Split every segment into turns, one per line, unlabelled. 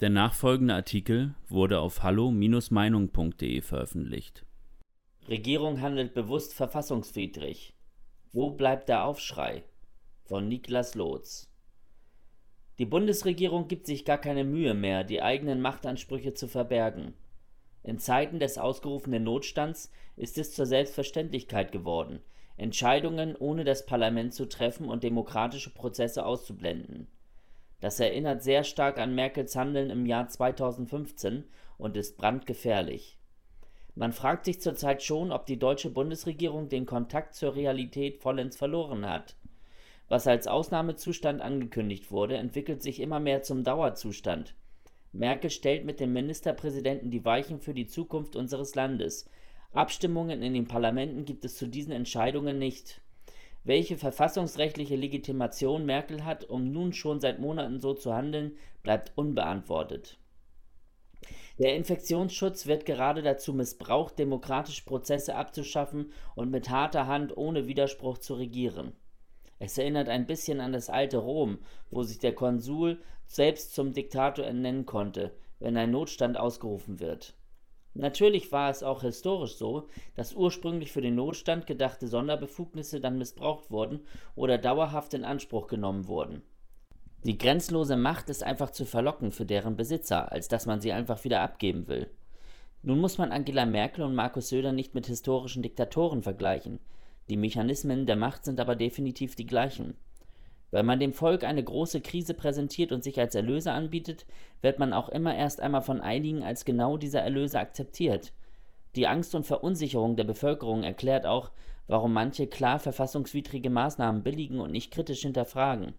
Der nachfolgende Artikel wurde auf hallo-meinung.de veröffentlicht.
Regierung handelt bewusst verfassungswidrig. Wo bleibt der Aufschrei? Von Niklas Lotz. Die Bundesregierung gibt sich gar keine Mühe mehr, die eigenen Machtansprüche zu verbergen. In Zeiten des ausgerufenen Notstands ist es zur Selbstverständlichkeit geworden, Entscheidungen ohne das Parlament zu treffen und demokratische Prozesse auszublenden. Das erinnert sehr stark an Merkels Handeln im Jahr 2015 und ist brandgefährlich. Man fragt sich zurzeit schon, ob die deutsche Bundesregierung den Kontakt zur Realität vollends verloren hat. Was als Ausnahmezustand angekündigt wurde, entwickelt sich immer mehr zum Dauerzustand. Merkel stellt mit dem Ministerpräsidenten die Weichen für die Zukunft unseres Landes. Abstimmungen in den Parlamenten gibt es zu diesen Entscheidungen nicht. Welche verfassungsrechtliche Legitimation Merkel hat, um nun schon seit Monaten so zu handeln, bleibt unbeantwortet. Der Infektionsschutz wird gerade dazu missbraucht, demokratische Prozesse abzuschaffen und mit harter Hand ohne Widerspruch zu regieren. Es erinnert ein bisschen an das alte Rom, wo sich der Konsul selbst zum Diktator ernennen konnte, wenn ein Notstand ausgerufen wird. Natürlich war es auch historisch so, dass ursprünglich für den Notstand gedachte Sonderbefugnisse dann missbraucht wurden oder dauerhaft in Anspruch genommen wurden. Die grenzlose Macht ist einfach zu verlocken für deren Besitzer, als dass man sie einfach wieder abgeben will. Nun muss man Angela Merkel und Markus Söder nicht mit historischen Diktatoren vergleichen. Die Mechanismen der Macht sind aber definitiv die gleichen. Wenn man dem Volk eine große Krise präsentiert und sich als Erlöser anbietet, wird man auch immer erst einmal von einigen als genau dieser Erlöser akzeptiert. Die Angst und Verunsicherung der Bevölkerung erklärt auch, warum manche klar verfassungswidrige Maßnahmen billigen und nicht kritisch hinterfragen.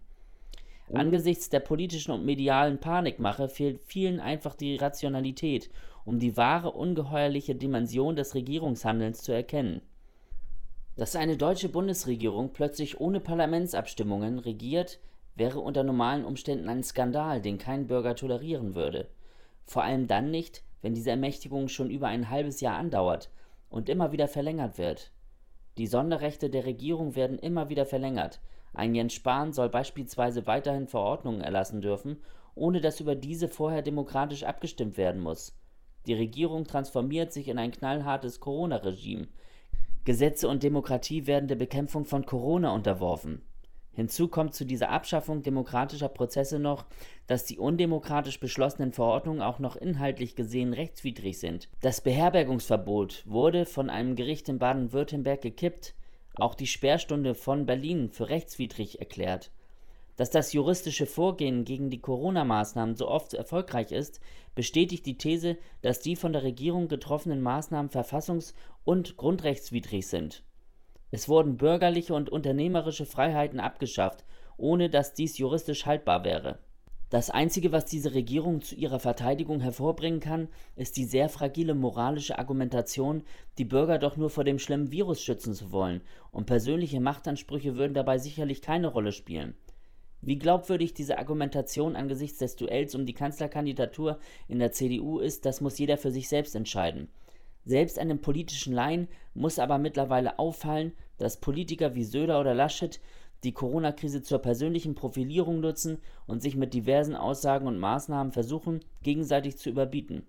Angesichts der politischen und medialen Panikmache fehlt vielen einfach die Rationalität, um die wahre ungeheuerliche Dimension des Regierungshandelns zu erkennen. Dass eine deutsche Bundesregierung plötzlich ohne Parlamentsabstimmungen regiert, wäre unter normalen Umständen ein Skandal, den kein Bürger tolerieren würde. Vor allem dann nicht, wenn diese Ermächtigung schon über ein halbes Jahr andauert und immer wieder verlängert wird. Die Sonderrechte der Regierung werden immer wieder verlängert. Ein Jens Spahn soll beispielsweise weiterhin Verordnungen erlassen dürfen, ohne dass über diese vorher demokratisch abgestimmt werden muss. Die Regierung transformiert sich in ein knallhartes Corona-Regime, Gesetze und Demokratie werden der Bekämpfung von Corona unterworfen. Hinzu kommt zu dieser Abschaffung demokratischer Prozesse noch, dass die undemokratisch beschlossenen Verordnungen auch noch inhaltlich gesehen rechtswidrig sind. Das Beherbergungsverbot wurde von einem Gericht in Baden-Württemberg gekippt, auch die Sperrstunde von Berlin für rechtswidrig erklärt. Dass das juristische Vorgehen gegen die Corona-Maßnahmen so oft erfolgreich ist, bestätigt die These, dass die von der Regierung getroffenen Maßnahmen verfassungs- und grundrechtswidrig sind. Es wurden bürgerliche und unternehmerische Freiheiten abgeschafft, ohne dass dies juristisch haltbar wäre. Das Einzige, was diese Regierung zu ihrer Verteidigung hervorbringen kann, ist die sehr fragile moralische Argumentation, die Bürger doch nur vor dem schlimmen Virus schützen zu wollen, und persönliche Machtansprüche würden dabei sicherlich keine Rolle spielen. Wie glaubwürdig diese Argumentation angesichts des Duells um die Kanzlerkandidatur in der CDU ist, das muss jeder für sich selbst entscheiden. Selbst einem politischen Laien muss aber mittlerweile auffallen, dass Politiker wie Söder oder Laschet die Corona-Krise zur persönlichen Profilierung nutzen und sich mit diversen Aussagen und Maßnahmen versuchen, gegenseitig zu überbieten.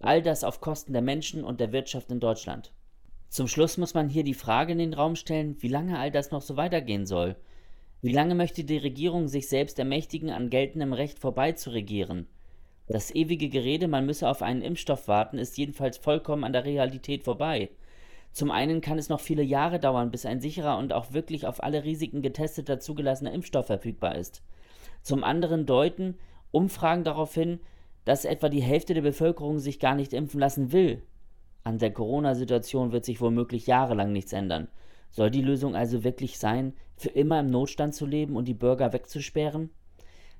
All das auf Kosten der Menschen und der Wirtschaft in Deutschland. Zum Schluss muss man hier die Frage in den Raum stellen, wie lange all das noch so weitergehen soll. Wie lange möchte die Regierung sich selbst ermächtigen, an geltendem Recht vorbeizuregieren? Das ewige Gerede, man müsse auf einen Impfstoff warten, ist jedenfalls vollkommen an der Realität vorbei. Zum einen kann es noch viele Jahre dauern, bis ein sicherer und auch wirklich auf alle Risiken getesteter zugelassener Impfstoff verfügbar ist. Zum anderen deuten Umfragen darauf hin, dass etwa die Hälfte der Bevölkerung sich gar nicht impfen lassen will. An der Corona-Situation wird sich womöglich jahrelang nichts ändern. Soll die Lösung also wirklich sein, für immer im Notstand zu leben und die Bürger wegzusperren?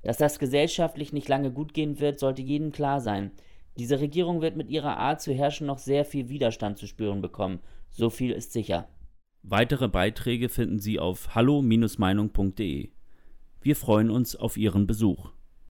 Dass das gesellschaftlich nicht lange gut gehen wird, sollte jedem klar sein. Diese Regierung wird mit ihrer Art zu herrschen noch sehr viel Widerstand zu spüren bekommen. So viel ist sicher.
Weitere Beiträge finden Sie auf hallo-meinung.de. Wir freuen uns auf Ihren Besuch.